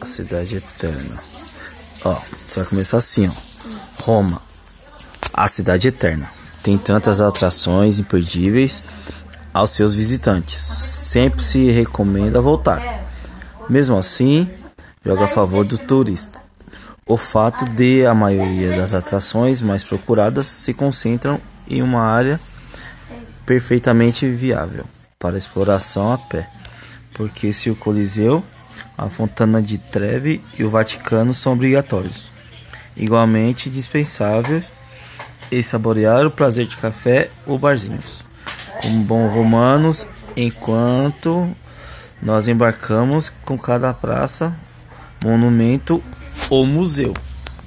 A cidade eterna. Ó, você vai começar assim, ó. Roma, a cidade eterna. Tem tantas atrações imperdíveis aos seus visitantes. Sempre se recomenda voltar. Mesmo assim, joga a favor do turista. O fato de a maioria das atrações mais procuradas se concentram em uma área perfeitamente viável para exploração a pé. Porque se o Coliseu, a Fontana de Trevi e o Vaticano são obrigatórios, igualmente dispensáveis, e saborear o prazer de café ou barzinhos, como bons romanos, enquanto nós embarcamos com cada praça, monumento ou museu.